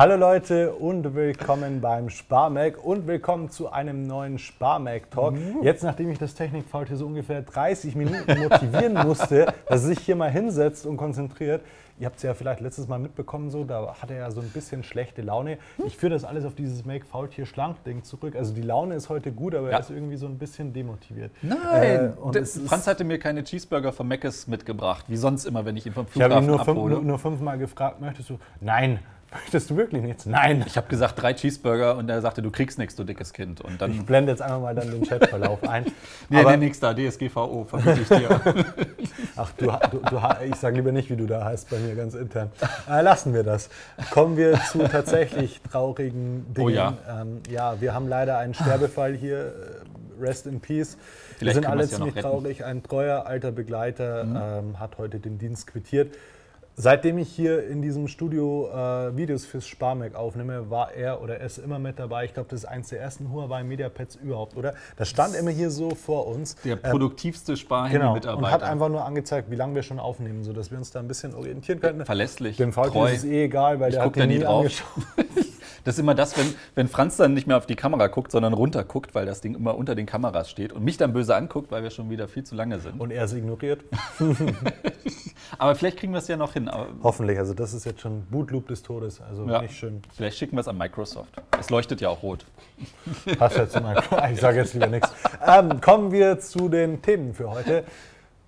Hallo Leute und willkommen beim Sparmac und willkommen zu einem neuen Sparmac Talk. Jetzt, nachdem ich das Technikfault hier so ungefähr 30 Minuten motivieren musste, dass er sich hier mal hinsetzt und konzentriert. Ihr habt es ja vielleicht letztes Mal mitbekommen, so, da hat er ja so ein bisschen schlechte Laune. Ich führe das alles auf dieses Make Faultier schlank Ding zurück. Also die Laune ist heute gut, aber Ja. er ist irgendwie so ein bisschen demotiviert. Nein, Äh, ist- Franz hatte mir keine Cheeseburger von Mc's mitgebracht, wie sonst immer, wenn ich ihn vom Ich habe ihn Flughafen nur, fünf, abhole. nur, nur fünfmal gefragt, möchtest du? Nein. Möchtest du wirklich nichts? Nein. ich habe gesagt, drei Cheeseburger und er sagte, du kriegst nichts, du dickes Kind. Und dann, Ich blende jetzt einfach mal dann den Chatverlauf ein. nee, Aber- nee, nix da, DSGVO, verbiete ich dir. Ach, du, du, du, ich sage lieber nicht, wie du da heißt bei mir ganz intern. Äh, lassen wir das. Kommen wir zu tatsächlich traurigen Dingen. Oh ja. Ähm, ja, wir haben leider einen Sterbefall hier. äh, Rest in Peace. wir Vielleicht sind können alle ja ziemlich. Mhm. traurig. Ein treuer alter Begleiter ähm, hat heute den Dienst quittiert. Seitdem ich hier in diesem Studio äh, Videos fürs Sparmac aufnehme, war er oder er ist immer mit dabei. Ich glaube, das ist eins der ersten Huawei Mediapads überhaupt, oder? Das stand immer hier so vor uns. Der Ähm, produktivste Genau, Sparhandy-Mitarbeiter. und hat einfach nur angezeigt, wie lange wir schon aufnehmen, sodass wir uns da ein bisschen orientieren könnten. Verlässlich, Dem treu. ist es eh egal, weil Ich der hat da den nie nie drauf. angeschaut. Das ist immer das, wenn, wenn Franz dann nicht mehr auf die Kamera guckt, sondern runter guckt, weil das Ding immer unter den Kameras steht und mich dann böse anguckt, weil wir schon wieder viel zu lange sind. Und er es ignoriert. Aber vielleicht kriegen wir es ja noch hin. Hoffentlich, also das ist jetzt schon Bootloop des Todes, also Ja. nicht schön. vielleicht schicken wir es an Microsoft. Es leuchtet ja auch rot. Passt jetzt mal. Ich sage jetzt lieber nichts. Ähm, kommen wir zu den Themen für heute.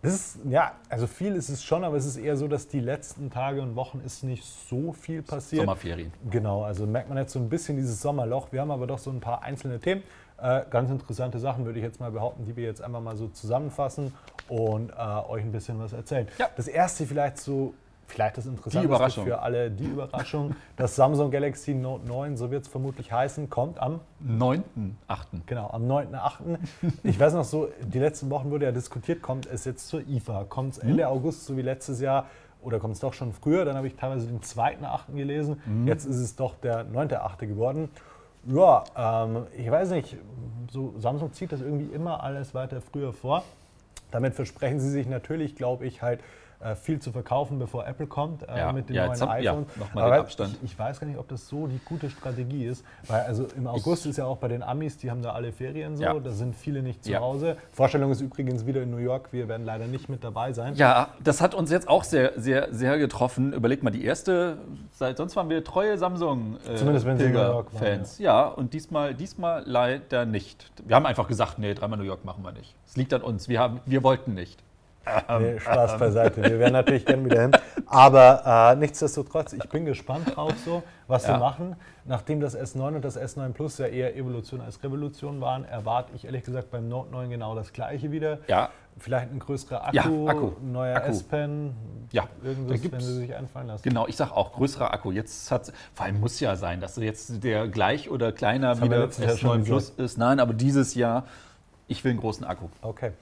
Das ist, ja, also viel ist es schon, aber es ist eher so, dass die letzten Tage und Wochen ist nicht so viel passiert. Sommerferien. Genau, also merkt man jetzt so ein bisschen dieses Sommerloch. Wir haben aber doch so ein paar einzelne Themen. Äh, ganz interessante Sachen, würde ich jetzt mal behaupten, die wir jetzt einfach mal so zusammenfassen und äh, euch ein bisschen was erzählen. Ja. Das erste vielleicht so, vielleicht das Interessanteste für alle, die Überraschung. Das Samsung Galaxy Note 9, so wird es vermutlich heißen, kommt am 9.8. Genau, am 9.8. Ich weiß noch so, die letzten Wochen wurde ja diskutiert, kommt es jetzt zur IFA? Kommt es Ende August, so wie letztes Jahr? Oder kommt es doch schon früher? Dann habe ich teilweise den 2.8. gelesen. Jetzt ist es doch der 9.8. geworden. Ja, ähm, ich weiß nicht, so Samsung zieht das irgendwie immer alles weiter früher vor. Damit versprechen sie sich natürlich, glaube ich, halt viel zu verkaufen, bevor Apple kommt äh, Ja, mit den ja, neuen hab- ja, iPhones. noch mal Aber den Abstand. Ich, ich weiß gar nicht, ob das so die gute Strategie ist, weil also im August ist ja auch bei den Amis, die haben da alle Ferien so, Ja. da sind viele nicht zu Ja. Hause. Vorstellung ist übrigens wieder in New York, wir werden leider nicht mit dabei sein. Ja, das hat uns jetzt auch sehr, sehr, sehr getroffen. Überleg mal, die erste, seit sonst waren wir treue Samsung äh, Zumindest wenn sie in New York waren, Fans. Ja. und diesmal, diesmal leider nicht. Wir haben einfach gesagt, nee, dreimal New York machen wir nicht. Es liegt an uns. Wir, haben, wir wollten nicht. Nee, Spaß beiseite. Wir wären natürlich gerne wieder hin. Aber äh, nichtsdestotrotz, ich bin gespannt drauf, so, was Ja. sie machen. Nachdem das S9 und das S9 Plus ja eher Evolution als Revolution waren, erwarte ich ehrlich gesagt beim Note 9 genau das gleiche wieder. Ja, Vielleicht ein größerer Akku, Ja, Akku. ein neuer. S-Pen, Ja, irgendwas, wenn sie sich einfallen lassen. genau. Ich sage auch, größerer Akku. Jetzt hat vor allem muss ja sein, dass jetzt der gleich oder kleiner wir wieder letztes Jahr schon S9 Plus ist. Nein, aber dieses Jahr, ich will einen großen Akku. Okay.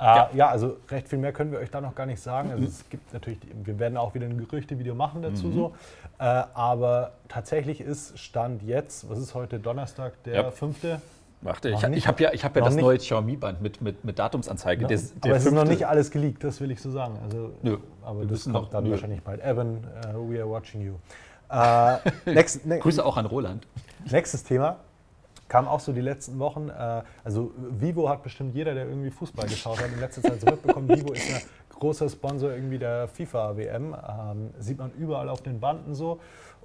Äh, ja. also recht viel mehr können wir euch da noch gar nicht sagen. Also es gibt natürlich, wir werden auch wieder ein Gerüchte-Video machen dazu Mhm. so. Äh, aber tatsächlich ist Stand jetzt, was ist heute Donnerstag, der Ja. 5. Warte, ich, ich habe ja, ich hab ja das nicht. neue Xiaomi-Band mit, mit, mit Datumsanzeige. Der, der aber es ist noch fünfte. nicht alles geleakt, das will ich so sagen. Also, Nö, aber wir das kommt noch- dann nö. wahrscheinlich bald. Evan, uh, we are watching you. Äh, next, ne, Grüße auch an Roland. Nächstes Thema kam auch so die letzten Wochen. Äh, also Vivo hat bestimmt jeder, der irgendwie Fußball geschaut hat, in letzter Zeit so mitbekommen. Vivo ist ein großer Sponsor irgendwie der FIFA-WM. Ähm, sieht man überall auf den Banden so.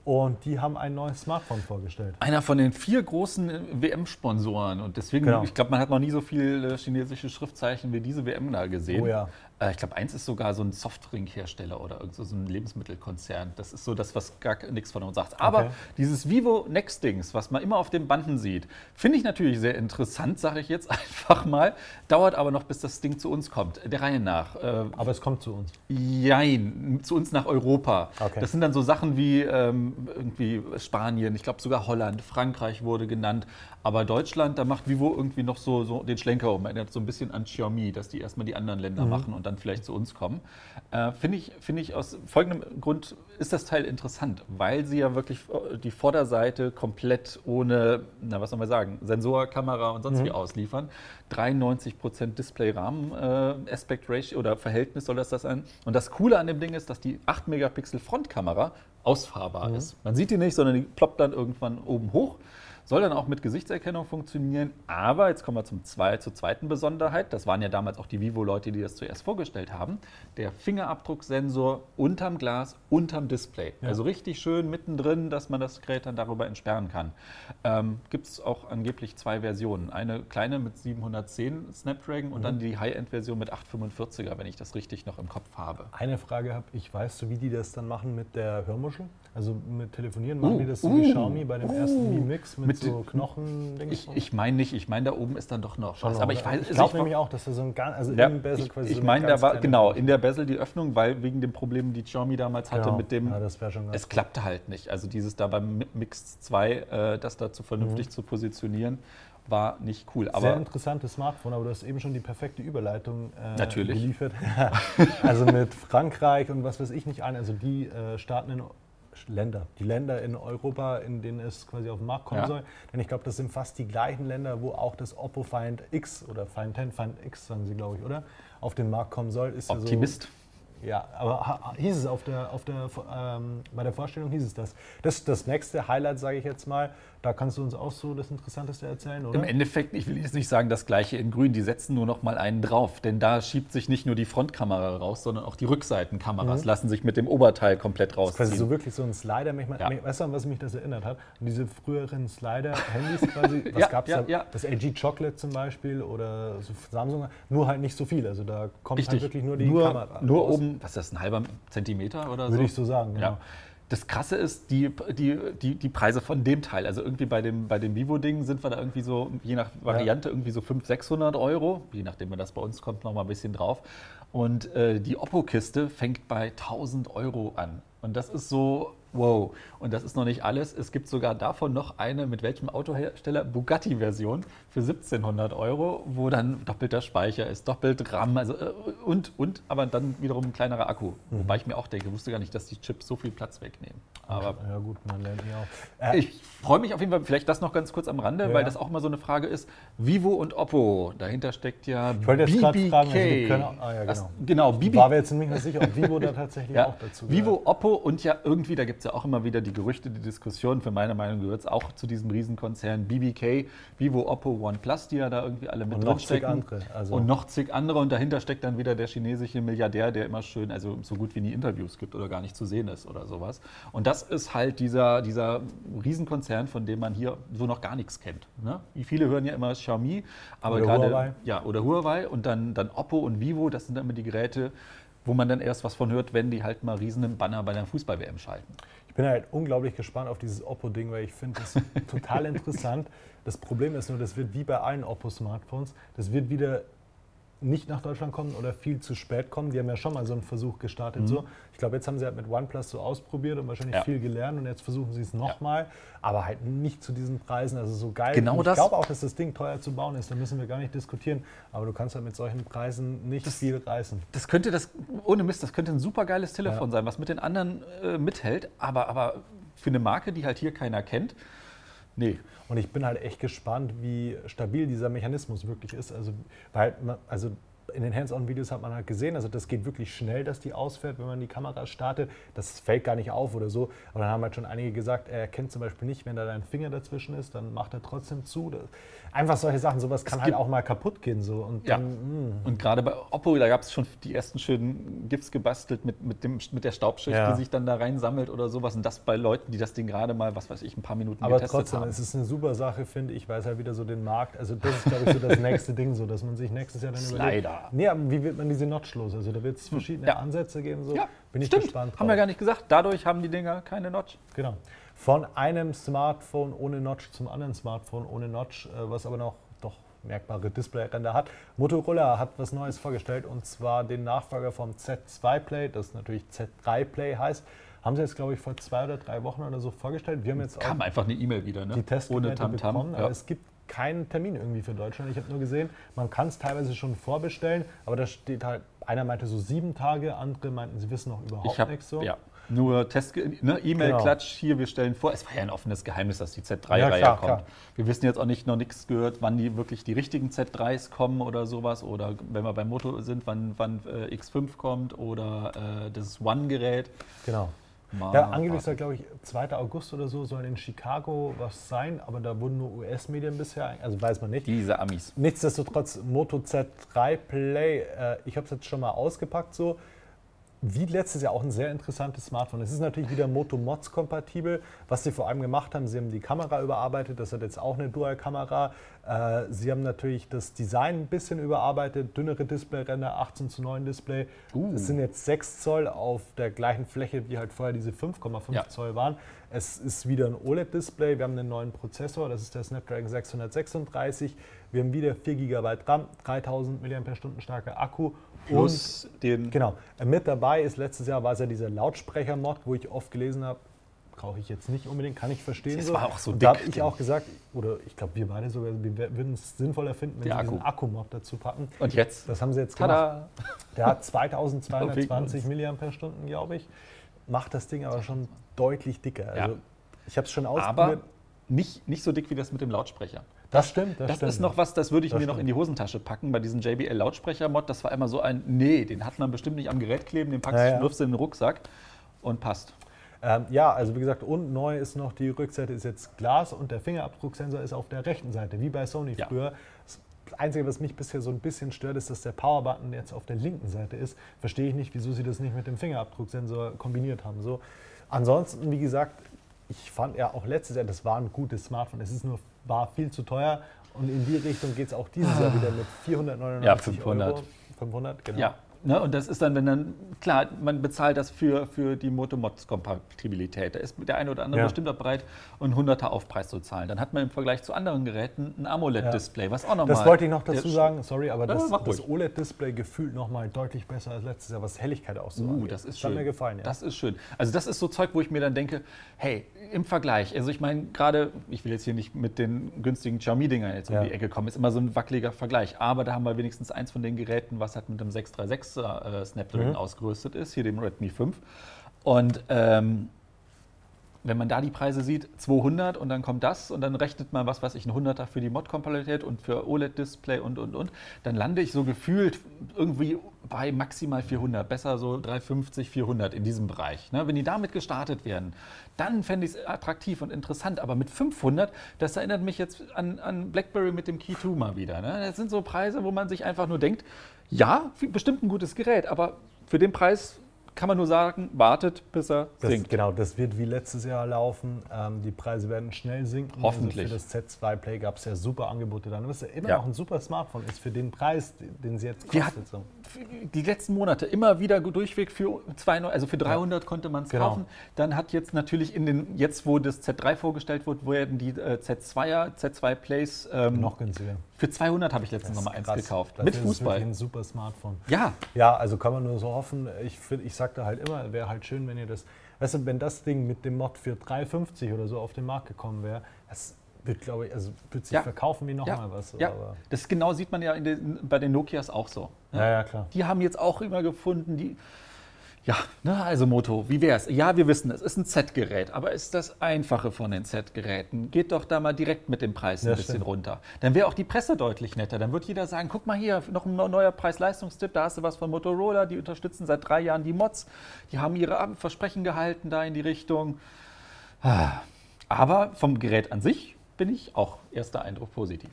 Und die haben ein neues Smartphone vorgestellt. Einer von den vier großen WM-Sponsoren. Und deswegen, Genau. ich glaube, man hat noch nie so viele chinesische Schriftzeichen wie diese WM da gesehen. Oh ja. Äh, ich glaube, eins ist sogar so ein Softdrink-Hersteller oder irgend so ein Lebensmittelkonzern. Das ist so das, was gar nichts von uns sagt. Aber Okay. dieses Vivo Next-Dings, was man immer auf den Banden sieht, finde ich natürlich sehr interessant, sage ich jetzt einfach mal. Dauert aber noch, bis das Ding zu uns kommt. Der Reihe nach. Äh, Aber es kommt zu uns. Jein, zu uns nach Europa. Okay. Das sind dann so Sachen wie ähm, irgendwie Spanien, ich glaube sogar Holland, Frankreich wurde genannt. Aber Deutschland, da macht Vivo irgendwie noch so, so den Schlenker um. Erinnert so ein bisschen an Xiaomi, dass die erstmal die anderen Länder machen und und dann vielleicht zu uns kommen. Äh, Finde ich, find ich aus folgendem Grund ist das Teil interessant, weil sie ja wirklich äh, die Vorderseite komplett ohne, na was soll man sagen, Sensor, Kamera und sonst mhm. wie ausliefern. 93% Display-Rahmen äh, Aspect Ratio oder Verhältnis soll das das sein. Und das Coole an dem Ding ist, dass die 8 Megapixel Frontkamera ausfahrbar mhm. ist. Man sieht die nicht, sondern die ploppt dann irgendwann oben hoch. Soll dann auch mit Gesichtserkennung funktionieren. Aber jetzt kommen wir zum zwei, zur zweiten Besonderheit. Das waren ja damals auch die Vivo-Leute, die das zuerst vorgestellt haben. Der Fingerabdrucksensor unterm Glas, unterm Display. Ja. Also richtig schön mittendrin, dass man das Gerät dann darüber entsperren kann. Ähm, Gibt es auch angeblich zwei Versionen. Eine kleine mit 710 Snapdragon und mhm. dann die High-End-Version mit 845er, wenn ich das richtig noch im Kopf habe. Eine Frage habe ich, weißt du, wie die das dann machen mit der Hörmuschel? Also mit Telefonieren machen uh, die das so uh, wie Xiaomi bei dem uh, ersten Mi Mix mit, mit so Knochen. Ich, ich meine nicht, ich meine, da oben ist dann doch noch was. Aber ich weiß Ich glaube nämlich auch, dass da so ein ganz, also ja, im Bezel quasi. Ich, so meine, da war, genau, in der Bezel die Öffnung, weil wegen den Problemen, die Xiaomi damals hatte genau. mit dem. Ja, das schon es klappte halt nicht. Also dieses da beim Mix 2, äh, das dazu vernünftig mhm. zu positionieren war nicht cool. Aber Sehr interessantes Smartphone, aber du hast eben schon die perfekte Überleitung äh, Natürlich. geliefert. also mit Frankreich und was weiß ich nicht ein. Also die äh, starten in Länder, die Länder in Europa, in denen es quasi auf den Markt kommen ja. soll. Denn ich glaube, das sind fast die gleichen Länder, wo auch das Oppo Find X oder Find 10, Find X, sagen sie, glaube ich, oder? Auf den Markt kommen soll. Ist Optimist. Ja so, ja, aber hieß es auf der, auf der, ähm, bei der Vorstellung hieß es das. Das das nächste Highlight, sage ich jetzt mal. Da kannst du uns auch so das Interessanteste erzählen, oder? Im Endeffekt, ich will jetzt nicht sagen, das gleiche in grün. Die setzen nur noch mal einen drauf. Denn da schiebt sich nicht nur die Frontkamera raus, sondern auch die Rückseitenkameras mhm. lassen sich mit dem Oberteil komplett rausziehen. Das ist quasi so wirklich so ein Slider. Manchmal, ja. Weißt du, an was mich das erinnert hat? An diese früheren Slider-Handys quasi. Was ja, gab es ja, da? Ja. Das LG Chocolate zum Beispiel oder so Samsung. Nur halt nicht so viel. Also da kommt halt Richtig. halt wirklich nur die nur, Kamera Nur raus. oben, was ist das, ein halber Zentimeter oder so? Würde ich so sagen, genau. Ja. Das Krasse ist, die, die, die, die Preise von dem Teil, also irgendwie bei dem, bei dem Vivo-Ding sind wir da irgendwie so, je nach Variante, ja. irgendwie so 500, 600 Euro, je nachdem, wenn das bei uns kommt, noch mal ein bisschen drauf. Und äh, die Oppo-Kiste fängt bei 1000 Euro an. Und das ist so, wow. Und das ist noch nicht alles. Es gibt sogar davon noch eine, mit welchem Autohersteller? Bugatti-Version für 1700 Euro, wo dann doppelter Speicher ist, doppelt RAM, also äh, und, und, aber dann wiederum ein kleinerer Akku. Mhm. Wobei ich mir auch denke, wusste gar nicht, dass die Chips so viel Platz wegnehmen. Aber ja gut, man lernt ja auch. Äh, ich freue mich auf jeden Fall, vielleicht das noch ganz kurz am Rande, ja. weil das auch mal so eine Frage ist. Vivo und Oppo, dahinter steckt ja Ich wollte jetzt gerade fragen, also die können, ah ja genau. Das, genau, BB War mir jetzt nicht mehr sicher, ob Vivo da tatsächlich ja. auch dazu gehört. Vivo, Oppo und ja irgendwie, da gibt es ja auch immer wieder die Gerüchte, die Diskussion, für meine Meinung gehört es auch zu diesem Riesenkonzern BBK, Vivo, Oppo, OnePlus, die ja da irgendwie alle mit. Und noch zig andere. Also und noch zig andere und dahinter steckt dann wieder der chinesische Milliardär, der immer schön, also so gut wie nie Interviews gibt oder gar nicht zu sehen ist oder sowas. Und das ist halt dieser, dieser Riesenkonzern, von dem man hier so noch gar nichts kennt. Ne? Viele hören ja immer Xiaomi, aber oder gerade Huawei. ja oder Huawei und dann, dann Oppo und Vivo, das sind dann immer die Geräte, wo man dann erst was von hört, wenn die halt mal riesen im Banner bei der Fußball-WM schalten. Ich bin halt unglaublich gespannt auf dieses Oppo-Ding, weil ich finde das total interessant. Das Problem ist nur, das wird wie bei allen Oppo-Smartphones, das wird wieder nicht nach Deutschland kommen oder viel zu spät kommen. Die haben ja schon mal so einen Versuch gestartet. Mhm. So. Ich glaube, jetzt haben sie halt mit OnePlus so ausprobiert und wahrscheinlich ja. viel gelernt und jetzt versuchen sie es nochmal, ja. aber halt nicht zu diesen Preisen. Also so geil. Genau ich glaube auch, dass das Ding teuer zu bauen ist. Da müssen wir gar nicht diskutieren. Aber du kannst halt mit solchen Preisen nicht das, viel reißen. Das könnte das, ohne Mist, das könnte ein super geiles Telefon ja. sein, was mit den anderen äh, mithält. Aber, aber für eine Marke, die halt hier keiner kennt, Nee. Und ich bin halt echt gespannt, wie stabil dieser Mechanismus wirklich ist. Also, weil, also in den Hands-on-Videos hat man halt gesehen, also das geht wirklich schnell, dass die ausfährt, wenn man die Kamera startet. Das fällt gar nicht auf oder so. Aber dann haben halt schon einige gesagt, er erkennt zum Beispiel nicht, wenn da dein Finger dazwischen ist, dann macht er trotzdem zu. Einfach solche Sachen, sowas kann halt auch mal kaputt gehen. So. Und, ja. Dann, mm. und gerade bei Oppo, da gab es schon die ersten schönen GIFs gebastelt mit, mit, dem, mit der Staubschicht, ja. die sich dann da reinsammelt oder sowas. Und das bei Leuten, die das Ding gerade mal, was weiß ich, ein paar Minuten Aber getestet trotzdem, haben. es ist eine super Sache, finde ich, weil es halt wieder so den Markt, also das ist, glaube ich, so das nächste Ding, so dass man sich nächstes Jahr dann Slider. Nee, aber wie wird man diese Notch los? Also da wird es verschiedene ja. Ansätze geben. So. Ja, bin ich stimmt. gespannt. Drauf. Haben wir gar nicht gesagt. Dadurch haben die Dinger keine Notch. Genau. Von einem Smartphone ohne Notch zum anderen Smartphone ohne Notch, äh, was aber noch doch merkbare Displayränder hat. Motorola hat was Neues vorgestellt und zwar den Nachfolger vom Z2 Play, das natürlich Z3 Play heißt. Haben sie jetzt, glaube ich, vor zwei oder drei Wochen oder so vorgestellt. Wir haben jetzt Kam einfach eine E-Mail wieder, ne? Die Testgeräte Ohne Tam -Tam. bekommen, ja. es gibt keinen Termin irgendwie für Deutschland. Ich habe nur gesehen, man kann es teilweise schon vorbestellen, aber da steht halt, einer meinte so sieben Tage, andere meinten, sie wissen noch überhaupt Ich habe nichts so. ja, nur Test, ne, E-Mail-Klatsch, hier, wir stellen vor. Es war ja ein offenes Geheimnis, dass die Z3-Reihe Ja, kommt. klar. Wir wissen jetzt auch nicht, noch nichts gehört, wann die wirklich die richtigen Z3s kommen oder sowas. Oder wenn wir beim Moto sind, wann, wann äh, X5 kommt oder äh, das One-Gerät. Genau. Ja, angeblich soll, glaube ich, 2. August oder so soll in Chicago was sein, aber da wurden nur US-Medien bisher, also weiß man nicht. Diese Amis. Nichtsdestotrotz, Moto Z3 Play, äh, ich habe es jetzt schon mal ausgepackt so. Wie letztes Jahr auch ein sehr interessantes Smartphone. Es ist natürlich wieder Moto Mods kompatibel. Was sie vor allem gemacht haben, sie haben die Kamera überarbeitet. Das hat jetzt auch eine Dual-Kamera. Äh, sie haben natürlich das Design ein bisschen überarbeitet. Dünnere Displayränder, 18 zu 9 Display. Uh. Es sind jetzt 6 Zoll auf der gleichen Fläche, wie halt vorher diese 5,5 Ja. Zoll waren. Es ist wieder ein OLED-Display. Wir haben einen neuen Prozessor, das ist der Snapdragon 636. Wir haben wieder 4 GB RAM, 3000 mAh starker Akku. Plus den. Und genau, äh, mit dabei ist letztes Jahr war es ja dieser Lautsprecher-Mod, wo ich oft gelesen habe, brauche ich jetzt nicht unbedingt, kann ich verstehen. Das war auch so Und Da dick, habe ich den- auch gesagt, oder ich glaube, wir beide sogar, wir würden es sinnvoller finden, wenn Der sie diesen Akku. Akku-Mod dazu packen. Und jetzt? Das haben sie jetzt gemacht. Tada! Der hat Auf 2220 mAh, glaube ich. Macht das Ding aber schon deutlich dicker. Also Ja. ich habe es schon Aber ausprobiert. nicht, nicht so dick wie das mit dem Lautsprecher. Das stimmt, das, Das stimmt. ist noch was, das würde ich Das mir noch stimmt. in die Hosentasche packen bei diesem JBL-Lautsprecher-Mod. Das war immer so ein, nee, den hat man bestimmt nicht am Gerät kleben, den packst Ja, du, ja. wirfst du in den Rucksack und passt. Ähm, ja, also wie gesagt, und neu ist noch, die Rückseite ist jetzt Glas und der Fingerabdrucksensor ist auf der rechten Seite, wie bei Sony Ja. früher. Das Einzige, was mich bisher so ein bisschen stört, ist, dass der Powerbutton jetzt auf der linken Seite ist. Verstehe ich nicht, wieso sie das nicht mit dem Fingerabdrucksensor kombiniert haben. So. Ansonsten, wie gesagt, ich fand ja auch letztes Jahr, das war ein gutes Smartphone. Es ist nur, war viel zu teuer und in die Richtung geht es auch dieses Jahr wieder mit 499 Ja, 500. Euro. 500, genau. Ja. Ne, und das ist dann, wenn dann, klar, man bezahlt das für, für die Motomods-Kompatibilität. Da ist der eine oder andere ja. bestimmt auch bereit, einen Hunderter Aufpreis zu zahlen. Dann hat man im Vergleich zu anderen Geräten ein AMOLED-Display, was auch nochmal. Das wollte ich noch dazu sagen, sorry, aber das, ja, das OLED-Display gefühlt nochmal deutlich besser als letztes Jahr, was Helligkeit aussieht. Uh, das ist das schön. hat mir gefallen, ja. Das ist schön. Also, das ist so Zeug, wo ich mir dann denke, hey, im Vergleich, also ich meine, gerade, ich will jetzt hier nicht mit den günstigen Xiaomi-Dingern jetzt um die Ecke kommen, ist immer so ein wackeliger Vergleich. Aber da haben wir wenigstens eins von den Geräten, was halt mit einem 636 Snapdragon, äh, Snapdragon mhm. ausgerüstet ist, hier dem Redmi 5. Und ähm, wenn man da die Preise sieht, 200 und dann kommt das und dann rechnet man, was was ich, ein 100er für die Mod-Kompatibilität und für OLED-Display und, und, und, dann lande ich so gefühlt irgendwie bei maximal 400, besser so 350, 400 in diesem Bereich. Ne? Wenn die damit gestartet werden, dann fände ich es attraktiv und interessant, aber mit 500, das erinnert mich jetzt an, an BlackBerry mit dem Key 2 mal wieder. Ne? Das sind so Preise, wo man sich einfach nur denkt, ja, bestimmt ein gutes Gerät, aber für den Preis kann man nur sagen, wartet, bis er Das, sinkt. genau, das wird wie letztes Jahr laufen. Ähm, die Preise werden schnell sinken. Hoffentlich. Also für das Z2 Play gab es ja super Angebote dann. Was ja immer Ja. noch ein super Smartphone ist für den Preis, den sie jetzt kostet. hat- So. die letzten Monate immer wieder durchweg für 200, also für 300 konnte man es Genau. kaufen. Dann hat jetzt natürlich in den, jetzt wo das Z3 vorgestellt wird, werden die äh, Z2er, Z2 Plays ähm, Noch günstiger. für 200 habe ich letztens Das noch mal ist eins gekauft. Dafür Mit ist es wirklich Fußball. ein super Smartphone. Ja, Ja, also kann man nur so hoffen. Ich, find- ich sagte halt immer, wäre halt schön, wenn ihr das, weißt du, wenn das Ding mit dem Mod für 3,50 oder so auf den Markt gekommen wäre, das wird, glaube ich, also wird sich Ja. verkaufen wie ja, nochmal was. ja. Aber, das genau sieht man ja den, bei den Nokias auch so. ne? ja, ja, klar. Die haben jetzt auch immer gefunden, die. Ja, ne, also Moto, wie wär's? Ja, wir wissen, es ist ein Z-Gerät, aber ist das einfache von den Z-Geräten? Geht doch da mal direkt mit dem Preis ein Ja, bisschen stimmt. runter. Dann wäre auch die Presse deutlich netter. Dann wird jeder sagen: guck mal hier, noch ein neuer Preis-Leistungstipp, da hast du was von Motorola, die unterstützen seit drei Jahren die Mods, die haben ihre Versprechen gehalten da in die Richtung. Ah, Aber vom Gerät an sich bin ich auch erster Eindruck positiv.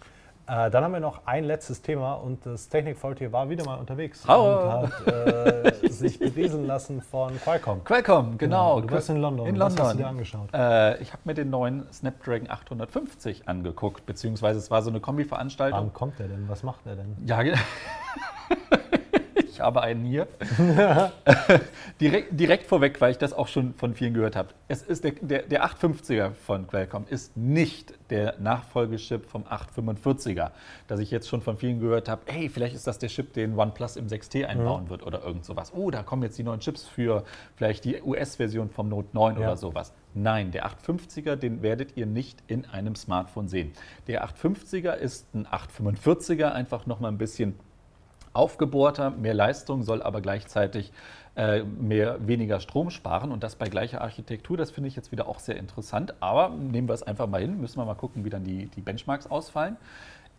Äh, dann haben wir noch ein letztes Thema und das Technikfaultier war wieder mal unterwegs Hallo. und hat äh, sich berieseln lassen von Qualcomm. Qualcomm, genau. Du warst in London. In Was London. hast du dir angeschaut? Äh, ich habe mir den neuen Snapdragon 850 angeguckt, beziehungsweise es war so eine Kombi-Veranstaltung. Wann kommt der denn? Was macht der denn? Ja, ich habe einen hier. direkt, direkt vorweg, weil ich das auch schon von vielen gehört habe. Es ist der, der, der 850er von Qualcomm ist nicht der Nachfolgechip vom 845er, dass ich jetzt schon von vielen gehört habe, hey, vielleicht ist das der Chip, den OnePlus im 6T einbauen mhm. wird oder irgend sowas. Oh, da kommen jetzt die neuen Chips für vielleicht die US-Version vom Note 9 ja. oder sowas. Nein, der 850er, den werdet ihr nicht in einem Smartphone sehen. Der 850er ist ein 845er, einfach nochmal ein bisschen aufgebohrter, mehr Leistung, soll aber gleichzeitig äh, mehr, weniger Strom sparen und das bei gleicher Architektur. Das finde ich jetzt wieder auch sehr interessant. Aber nehmen wir es einfach mal hin, müssen wir mal gucken, wie dann die, die Benchmarks ausfallen.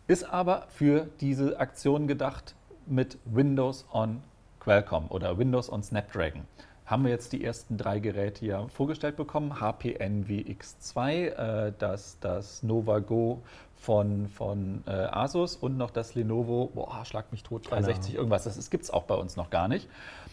Ist aber für diese Aktion gedacht mit Windows on Qualcomm oder Windows on Snapdragon haben wir jetzt die ersten drei Geräte hier vorgestellt bekommen. HP NVX2, äh, das, das Nova Go von, von äh, Asus und noch das Lenovo, boah, schlag mich tot, 360 irgendwas. Das gibt es auch bei uns noch gar nicht.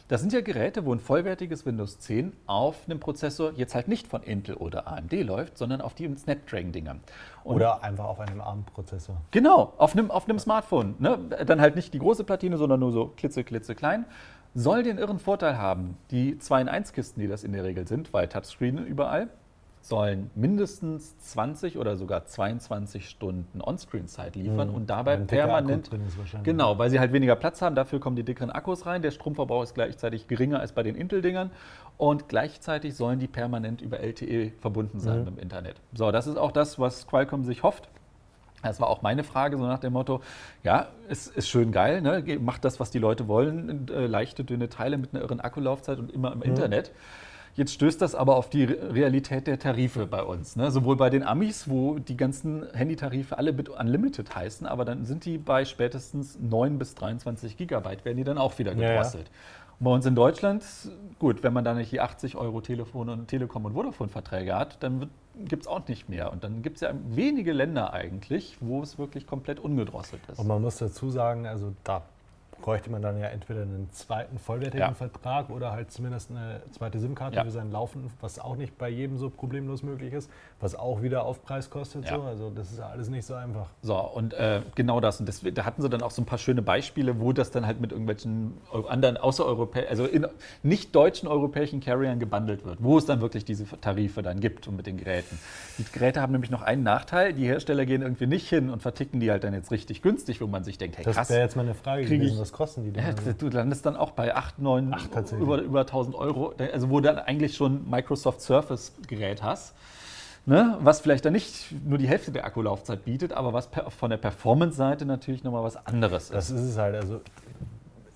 Das sind ja Geräte, wo ein vollwertiges Windows 10 auf einem Prozessor jetzt halt nicht von Intel oder AMD läuft, sondern auf die Snapdragon-Dingern. Oder einfach auf einem ARM-Prozessor. Genau, auf einem, auf einem Smartphone. Ne? Dann halt nicht die große Platine, sondern nur so klitze, klitze klein soll den irren Vorteil haben, die 2 in 1 Kisten, die das in der Regel sind, weil Touchscreen überall, sollen mindestens 20 oder sogar 22 Stunden Onscreen-Zeit liefern mhm. und dabei permanent. Genau, weil sie halt weniger Platz haben. Dafür kommen die dickeren Akkus rein. Der Stromverbrauch ist gleichzeitig geringer als bei den Intel-Dingern. Und gleichzeitig sollen die permanent über LTE verbunden sein mhm. mit dem Internet. So, das ist auch das, was Qualcomm sich hofft. Das war auch meine Frage, so nach dem Motto, ja, es ist schön geil, ne? macht das, was die Leute wollen, äh, leichte, dünne Teile mit einer irren Akkulaufzeit und immer im mhm. Internet. Jetzt stößt das aber auf die Realität der Tarife bei uns. Ne? Sowohl bei den Amis, wo die ganzen Handytarife alle mit Unlimited heißen, aber dann sind die bei spätestens 9 bis 23 Gigabyte, werden die dann auch wieder gedrosselt. Ja, ja. Bei uns in Deutschland, gut, wenn man da nicht die 80 Euro Telefon und Telekom und Vodafone-Verträge hat, dann gibt es auch nicht mehr. Und dann gibt es ja wenige Länder eigentlich, wo es wirklich komplett ungedrosselt ist. Und man muss dazu sagen, also da bräuchte man dann ja entweder einen zweiten vollwertigen ja. Vertrag oder halt zumindest eine zweite SIM-Karte ja. für seinen Laufen, was auch nicht bei jedem so problemlos möglich ist, was auch wieder Aufpreis kostet. Ja. So. Also das ist alles nicht so einfach. So, und äh, genau das. Und das, da hatten sie dann auch so ein paar schöne Beispiele, wo das dann halt mit irgendwelchen anderen außereuropäischen, also in nicht deutschen europäischen Carriern gebundelt wird, wo es dann wirklich diese Tarife dann gibt und mit den Geräten. Die Geräte haben nämlich noch einen Nachteil, die Hersteller gehen irgendwie nicht hin und verticken die halt dann jetzt richtig günstig, wo man sich denkt, hey krass. Das wäre jetzt meine Frage gewesen, was kosten die denn? Ja, du landest dann auch bei 8, 9, Ach, über, über 1000 Euro, also wo du dann eigentlich schon Microsoft Surface Gerät hast. Ne, was vielleicht dann nicht nur die Hälfte der Akkulaufzeit bietet, aber was von der Performance-Seite natürlich nochmal was anderes ist. Das ist es halt. Also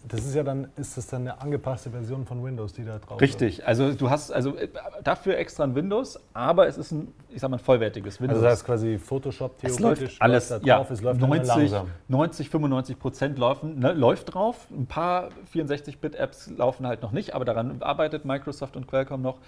das ist ja dann, ist das dann eine angepasste Version von Windows, die da drauf ist? Richtig, also du hast also äh, dafür extra ein Windows, aber es ist ein, ich sag mal, ein vollwertiges Windows. Also das heißt quasi Photoshop theoretisch es läuft alles da drauf, ja, es läuft 90, 90, 95 Prozent laufen, ne, läuft drauf. Ein paar 64-Bit-Apps laufen halt noch nicht, aber daran arbeitet Microsoft und Qualcomm noch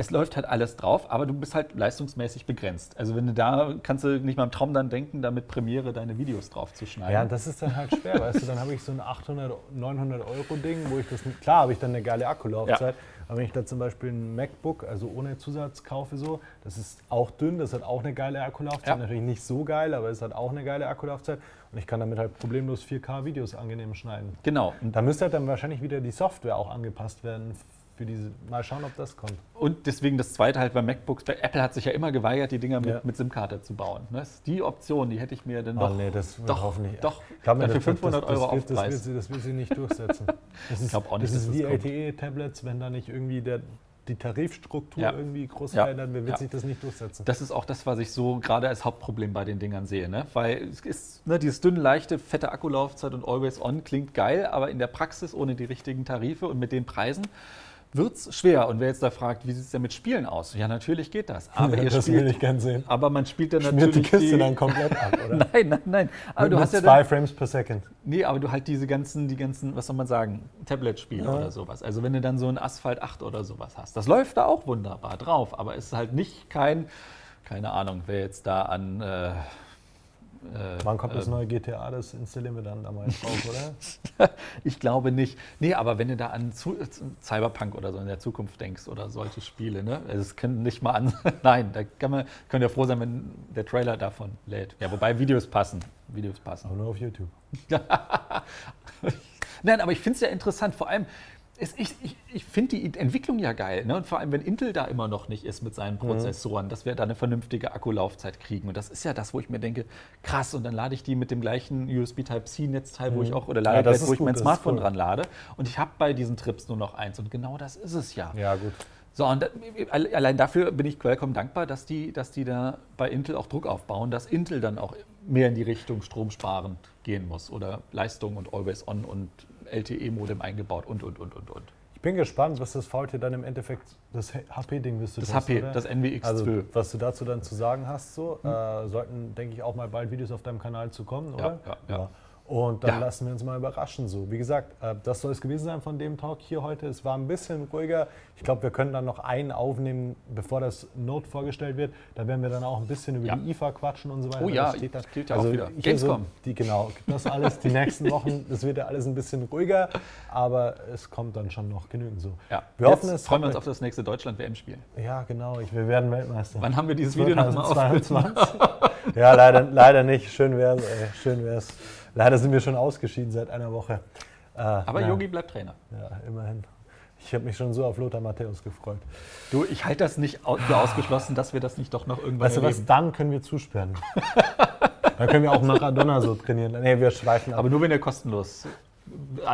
es läuft halt alles drauf, aber du bist halt leistungsmäßig begrenzt. Also wenn du da, kannst du nicht mal im Traum dann denken, da mit Premiere deine Videos drauf zu schneiden. Ja, das ist dann halt schwer, weißt du, dann habe ich so ein 800, 900 Euro Ding, wo ich das, klar habe ich dann eine geile Akkulaufzeit, ja. aber wenn ich da zum Beispiel ein MacBook, also ohne Zusatz kaufe so, das ist auch dünn, das hat auch eine geile Akkulaufzeit, ja. natürlich nicht so geil, aber es hat auch eine geile Akkulaufzeit und ich kann damit halt problemlos 4K-Videos angenehm schneiden. Genau. Und da müsste halt dann wahrscheinlich wieder die Software auch angepasst werden für diese. Mal schauen, ob das kommt. Und deswegen das zweite halt bei MacBooks. Apple hat sich ja immer geweigert, die Dinger mit, ja. mit SIM-Karte zu bauen. Das ist die Option, die hätte ich mir dann oh, doch. Nee, das doch, hoffentlich. Doch, glaube, dafür 500 das, das, Euro das, Aufpreis. Das will, das will sie nicht durchsetzen. Das ist, ich auch nicht, das ist wie LTE-Tablets, wenn da nicht irgendwie der, die Tarifstruktur ja. irgendwie groß ja. verändert, wird ja. sich das nicht durchsetzen. Das ist auch das, was ich so gerade als Hauptproblem bei den Dingern sehe. Ne? Weil es ist ne, dieses dünne, leichte, fette Akkulaufzeit und Always On klingt geil, aber in der Praxis ohne die richtigen Tarife und mit den Preisen wird es schwer. Und wer jetzt da fragt, wie sieht es denn mit Spielen aus? Ja, natürlich geht das. Aber ja, das spielt, will ich gern sehen. Aber man spielt dann Schmiert natürlich. die Kiste die, dann komplett ab, oder? nein, nein, nein. Aber mit, du hast ja zwei dann, Frames per Second. Nee, aber du halt diese ganzen, die ganzen, was soll man sagen, Tablet-Spiele ja. oder sowas. Also wenn du dann so ein Asphalt 8 oder sowas hast. Das läuft da auch wunderbar drauf, aber es ist halt nicht kein, keine Ahnung, wer jetzt da an. Äh, äh, Wann kommt das ähm, neue GTA? Das installieren wir dann da mal drauf, oder? ich glaube nicht. Nee, aber wenn du da an Zu Cyberpunk oder so in der Zukunft denkst oder solche Spiele, ne? Also es können nicht mal an. Nein, da kann man, könnt ihr froh sein, wenn der Trailer davon lädt. Ja, wobei Videos passen. Videos passen. Aber nur auf YouTube. Nein, aber ich finde es ja interessant. Vor allem, ich, ich, ich finde die Entwicklung ja geil. Ne? Und vor allem, wenn Intel da immer noch nicht ist mit seinen Mhm. Prozessoren, dass wir da eine vernünftige Akkulaufzeit kriegen. Und das ist ja das, wo ich mir denke, krass, und dann lade ich die mit dem gleichen USB Type-C-Netzteil, wo ich auch, oder Mhm. Ja, das wo ich gut, mein Smartphone dran lade. Und ich habe bei diesen Trips nur noch eins. Und genau das ist es ja. Ja, gut. So, und allein dafür bin ich Qualcomm dankbar, dass die, dass die da bei Intel auch Druck aufbauen, dass Intel dann auch mehr in die Richtung stromsparend gehen muss oder Leistung und Always On und LTE-Modem eingebaut und, und, und, und, und. Ich bin gespannt, was das VT dann im Endeffekt, das HP-Ding wirst du Das testen, HP, oder? das NWX12. Also, was du dazu dann zu sagen hast, so, äh, sollten, denke ich, auch mal bald Videos auf deinem Kanal zu kommen, oder? ja, ja. Und dann Ja. lassen wir uns mal überraschen. So, wie gesagt, äh, das soll es gewesen sein von dem Talk hier heute. Es war ein bisschen ruhiger. Ich glaube, wir können dann noch einen aufnehmen, bevor das Note vorgestellt wird. Da werden wir dann auch ein bisschen über Ja. die IFA quatschen und so weiter. Oh ja, das steht dann. gilt ja auch wieder. hier Gamescom. So, die, genau, das alles die nächsten Wochen. Das wird ja alles ein bisschen ruhiger, aber es kommt dann schon noch genügend so. Ja. Wir Jetzt hoffen, es freuen wir uns auf das nächste Deutschland-WM-Spiel. ja, genau. Ich, wir werden Weltmeister. Wann haben wir dieses Video nochmal aufgenommen? 2022? ja, leider, leider nicht. Schön wär's, ey. Schön wär's. Leider sind wir schon ausgeschieden seit einer Woche. Äh, Aber Yogi bleibt Trainer. Ja, immerhin. Ich habe mich schon so auf Lothar Matthäus gefreut. Du, ich halte das nicht für ausgeschlossen, dass wir das nicht doch noch irgendwann Weißt du was? Dann können wir zusperren. Dann können wir auch Maradona so trainieren. Nee, wir schweifen ab. Aber nur wenn er kostenlos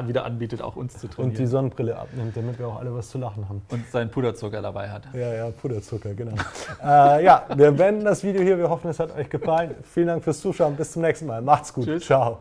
wieder anbietet, auch uns zu und die trainieren. Sonnenbrille abnimmt, damit wir auch alle was zu lachen haben. Und, seinen Puderzucker dabei hat. Ja, ja, Puderzucker, genau. äh, ja, wir beenden das Video hier. Wir hoffen, es hat euch gefallen. Vielen Dank fürs Zuschauen. Bis zum nächsten Mal. Macht's gut. Tschüss. Ciao.